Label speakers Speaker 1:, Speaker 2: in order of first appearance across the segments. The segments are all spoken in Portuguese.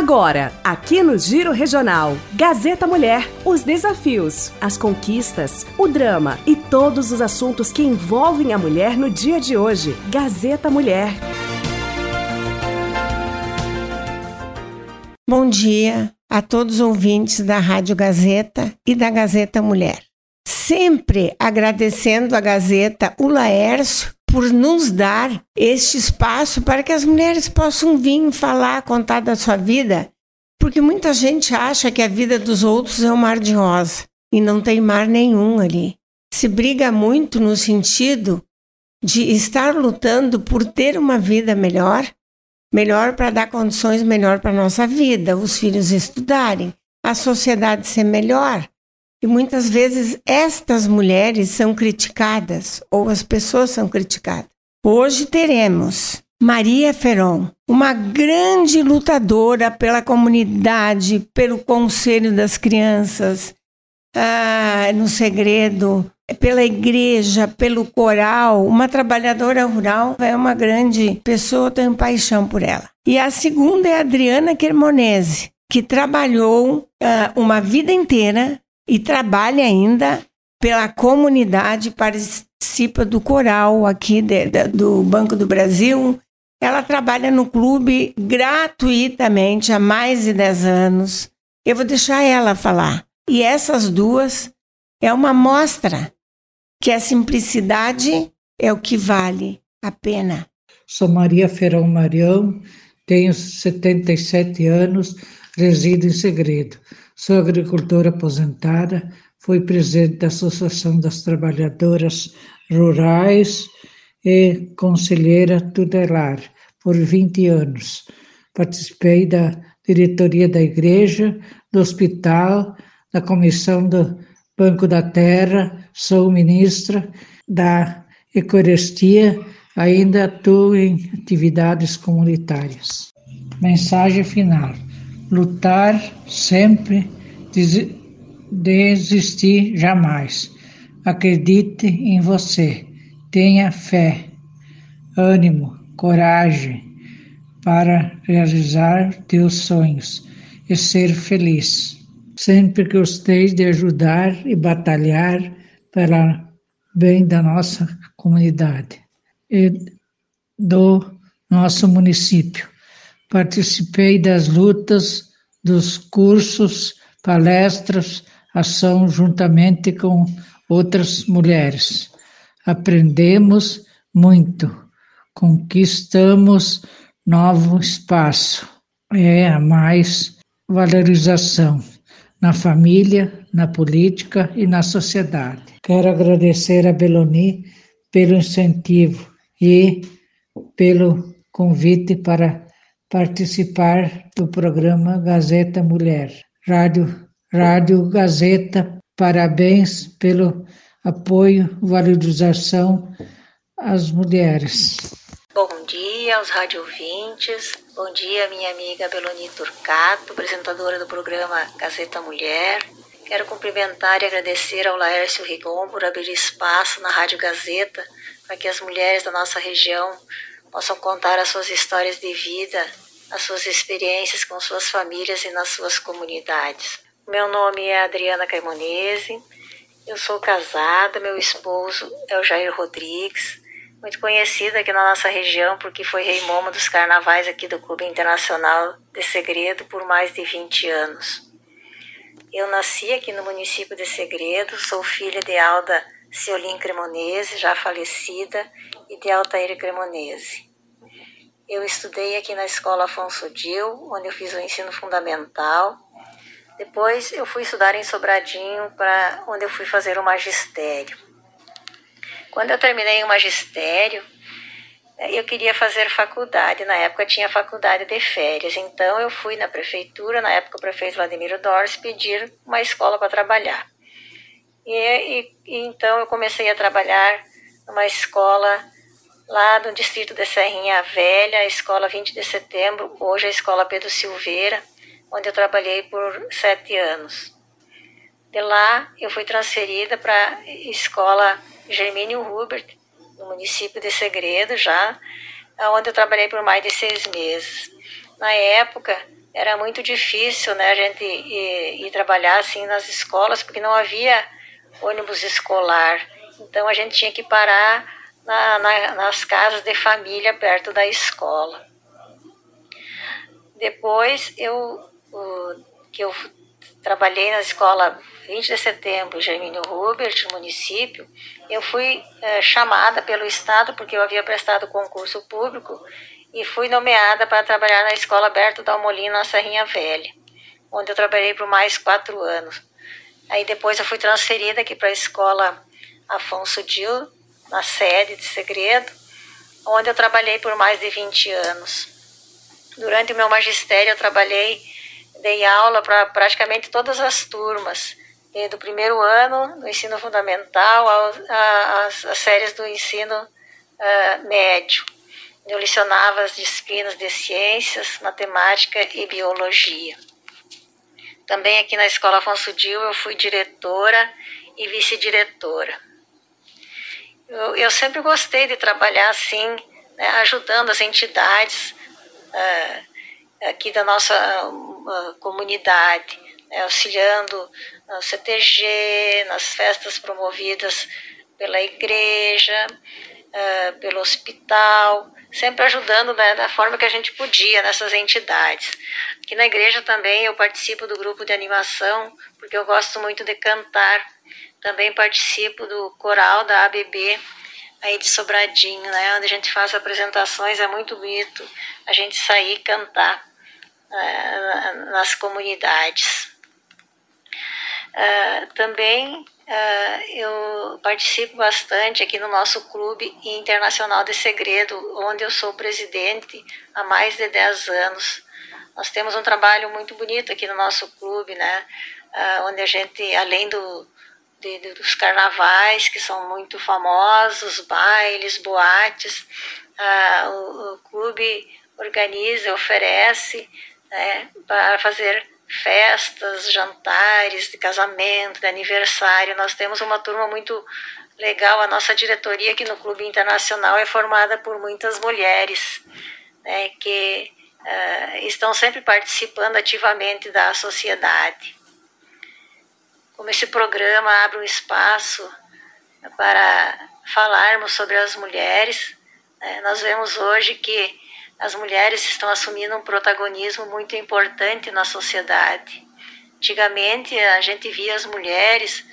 Speaker 1: Agora, aqui no Giro Regional, Gazeta Mulher, os desafios, as conquistas, o drama e todos os assuntos que envolvem a mulher no dia de hoje. Gazeta Mulher.
Speaker 2: Bom dia a todos os ouvintes da Rádio Gazeta e da Gazeta Mulher. Sempre agradecendo a Gazeta, o Laércio, por nos dar este espaço para que as mulheres possam vir falar, contar da sua vida, porque muita gente acha que a vida dos outros é um mar de rosa e não tem mar nenhum ali. Se briga muito no sentido de estar lutando por ter uma vida melhor, melhor para dar condições melhor para nossa vida, os filhos estudarem, a sociedade ser melhor. E muitas vezes estas mulheres são criticadas ou as pessoas são criticadas. Hoje teremos Maria Feron, uma grande lutadora pela comunidade, pelo conselho das crianças, ah, no segredo, pela igreja, pelo coral, uma trabalhadora rural, é uma grande pessoa, tenho paixão por ela. E a segunda é Adriana Cremonese, que trabalhou ah, uma vida inteira e trabalha ainda pela comunidade, participa do coral aqui de, de, do Banco do Brasil. Ela trabalha no clube gratuitamente há mais de 10 anos. Eu vou deixar ela falar. E essas duas é uma mostra que a simplicidade é o que vale a pena.
Speaker 3: Sou Maria Ferão Marião, tenho 77 anos, resido em segredo. Sou agricultora aposentada, fui presidente da Associação das Trabalhadoras Rurais e conselheira tutelar por 20 anos. Participei da diretoria da igreja, do hospital, da comissão do Banco da Terra, sou ministra da Eucaristia, ainda atuo em atividades comunitárias. Mensagem final lutar sempre, desistir jamais. Acredite em você, tenha fé, ânimo, coragem para realizar teus sonhos e ser feliz. Sempre gostei de ajudar e batalhar pela bem da nossa comunidade e do nosso município. Participei das lutas, dos cursos, palestras, ação juntamente com outras mulheres. Aprendemos muito, conquistamos novo espaço. É a mais valorização na família, na política e na sociedade. Quero agradecer a Beloni pelo incentivo e pelo convite para participar do programa Gazeta Mulher. Rádio, Rádio Gazeta, parabéns pelo apoio, valorização às mulheres.
Speaker 4: Bom dia aos rádio ouvintes, bom dia minha amiga Beloni Turcato, apresentadora do programa Gazeta Mulher. Quero cumprimentar e agradecer ao Laércio Rigon por abrir espaço na Rádio Gazeta para que as mulheres da nossa região possam contar as suas histórias de vida, as suas experiências com suas famílias e nas suas comunidades. Meu nome é Adriana Cremonese, eu sou casada, meu esposo é o Jair Rodrigues, muito conhecido aqui na nossa região porque foi rei Momo dos carnavais aqui do Clube Internacional de Segredo por mais de 20 anos. Eu nasci aqui no município de Segredo, sou filha de Alda Ciolim Cremonese, já falecida, e de Altair Cremonese. Eu estudei aqui na escola Afonso Dil, onde eu fiz o ensino fundamental. Depois eu fui estudar em Sobradinho, para onde eu fui fazer o magistério. Quando eu terminei o magistério, eu queria fazer faculdade. Na época tinha faculdade de férias, então eu fui na prefeitura, na época o prefeito Vladimir Dors, pedir uma escola para trabalhar. E, e, e, então eu comecei a trabalhar numa escola lá no distrito de Serrinha Velha, a escola 20 de setembro, hoje a escola Pedro Silveira, onde eu trabalhei por sete anos. De lá eu fui transferida para a escola Germínio Hubert, no município de Segredo já, onde eu trabalhei por mais de seis meses. Na época, era muito difícil, né, a gente ir, ir trabalhar assim nas escolas, porque não havia ônibus escolar. Então a gente tinha que parar na, na, nas casas de família perto da escola. Depois eu o, que eu trabalhei na escola 20 de setembro, Germínio Hubert, município, eu fui é, chamada pelo Estado, porque eu havia prestado concurso público, e fui nomeada para trabalhar na escola Alberto Dalmolino, na Serrinha Velha, onde eu trabalhei por mais quatro anos. Aí depois eu fui transferida aqui para a escola Afonso Dil, na sede de Segredo, onde eu trabalhei por mais de 20 anos. Durante o meu magistério eu trabalhei, dei aula para praticamente todas as turmas, do primeiro ano do ensino fundamental às séries do ensino uh, médio. Eu lecionava as disciplinas de ciências, matemática e biologia. Também aqui na Escola Afonso Dil eu fui diretora e vice-diretora. Eu, eu, sempre gostei de trabalhar assim, né, ajudando as entidades uh, aqui da nossa uh, comunidade, né, auxiliando no CTG, nas festas promovidas pela igreja, uh, pelo hospital, sempre ajudando né, da forma que a gente podia nessas entidades. Aqui na igreja também eu participo do grupo de animação, porque eu gosto muito de cantar. Também participo do coral da ABB, aí de Sobradinho, né, onde a gente faz apresentações, é muito bonito a gente sair e cantar uh, nas comunidades. Uh, também uh, eu participo bastante aqui no nosso clube internacional de segredo, onde eu sou presidente há mais de 10 anos. Nós temos um trabalho muito bonito aqui no nosso clube, né? Uh, onde a gente, além do, de, dos carnavais, que são muito famosos, bailes, boates, o, o clube organiza, oferece né, para fazer festas, jantares de casamento, de aniversário. Nós temos uma turma muito legal. A nossa diretoria aqui no Clube Internacional é formada por muitas mulheres né, que uh, estão sempre participando ativamente da sociedade. Como esse programa abre um espaço para falarmos sobre as mulheres, né, nós vemos hoje que as mulheres estão assumindo um protagonismo muito importante na sociedade. Antigamente, a gente via as mulheres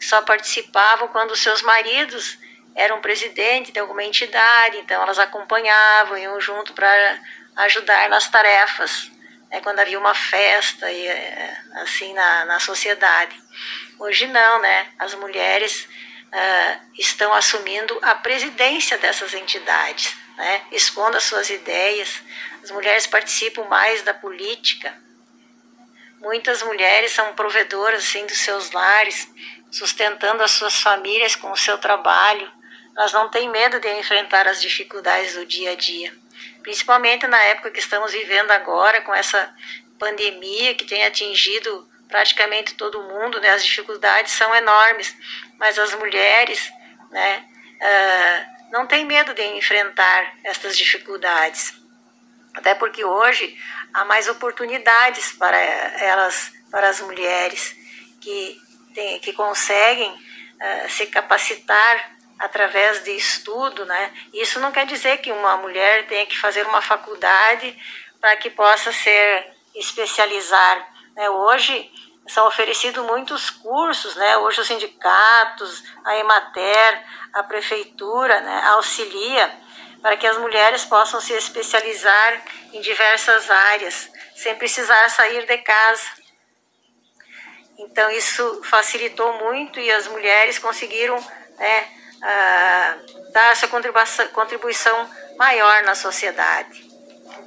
Speaker 4: só participavam quando seus maridos eram presidente de alguma entidade, então elas acompanhavam, iam junto para ajudar nas tarefas, né, quando havia uma festa e, eh, assim na, na sociedade. Hoje não, né? As mulheres uh, estão assumindo a presidência dessas entidades né, expondo as suas ideias. As mulheres participam mais da política. Muitas mulheres são provedoras assim, dos seus lares, sustentando as suas famílias com o seu trabalho. Elas não têm medo de enfrentar as dificuldades do dia a dia, principalmente na época que estamos vivendo agora, com essa pandemia que tem atingido praticamente todo mundo. Né? As dificuldades são enormes, mas as mulheres, né, uh, não tem medo de enfrentar estas dificuldades. Até porque hoje há mais oportunidades para elas, para as mulheres que, tem, que conseguem uh, se capacitar através de estudo, né? Isso não quer dizer que uma mulher tenha que fazer uma faculdade para que possa ser especializar. Né? Hoje são oferecidos muitos cursos, né? Hoje os sindicatos, a Emater, a prefeitura, né, auxilia para que as mulheres possam se especializar em diversas áreas, sem precisar sair de casa. Então isso facilitou muito e as mulheres conseguiram né, uh, dar essa contribuição, maior na sociedade.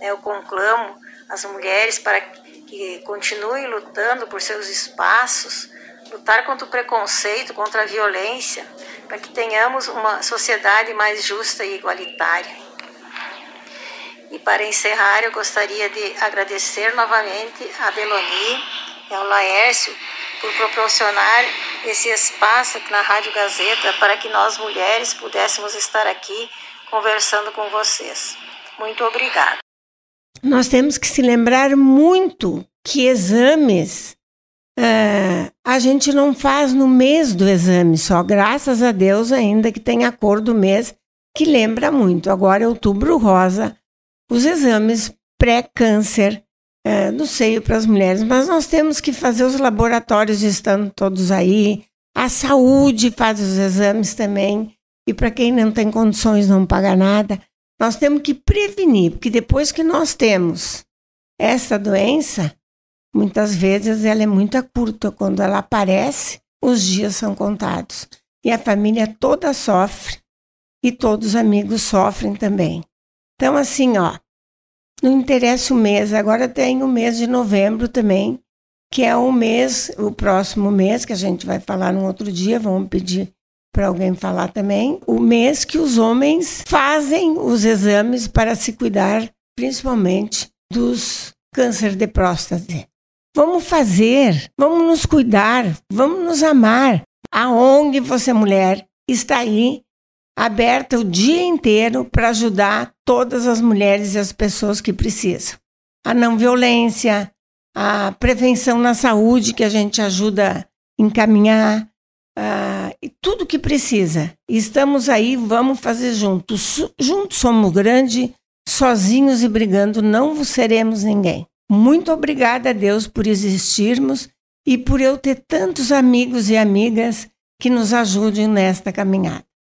Speaker 4: Eu conclamo as mulheres para que continuem lutando por seus espaços, lutar contra o preconceito, contra a violência, para que tenhamos uma sociedade mais justa e igualitária. E para encerrar, eu gostaria de agradecer novamente a Beloni e ao Laércio por proporcionar esse espaço aqui na Rádio Gazeta para que nós mulheres pudéssemos estar aqui conversando com vocês. Muito obrigada.
Speaker 2: Nós temos que se lembrar muito que exames uh, a gente não faz no mês do exame só, graças a Deus, ainda que tem a cor do mês, que lembra muito. Agora outubro rosa, os exames pré-câncer uh, do seio para as mulheres, mas nós temos que fazer os laboratórios estando todos aí, a saúde faz os exames também, e para quem não tem condições não paga nada. Nós temos que prevenir, porque depois que nós temos essa doença, muitas vezes ela é muito curta. Quando ela aparece, os dias são contados. E a família toda sofre e todos os amigos sofrem também. Então, assim, ó, não interessa o mês, agora tem o mês de novembro também, que é o mês, o próximo mês, que a gente vai falar num outro dia, vamos pedir para alguém falar também, o mês que os homens fazem os exames para se cuidar, principalmente dos câncer de próstata. Vamos fazer, vamos nos cuidar, vamos nos amar. A ONG Você Mulher está aí, aberta o dia inteiro para ajudar todas as mulheres e as pessoas que precisam. A não violência, a prevenção na saúde, que a gente ajuda a encaminhar, ah, tudo que precisa. Estamos aí, vamos fazer juntos. Juntos somos grandes, sozinhos e brigando não seremos ninguém. Muito obrigada a Deus por existirmos e por eu ter tantos amigos e amigas que nos ajudem nesta caminhada.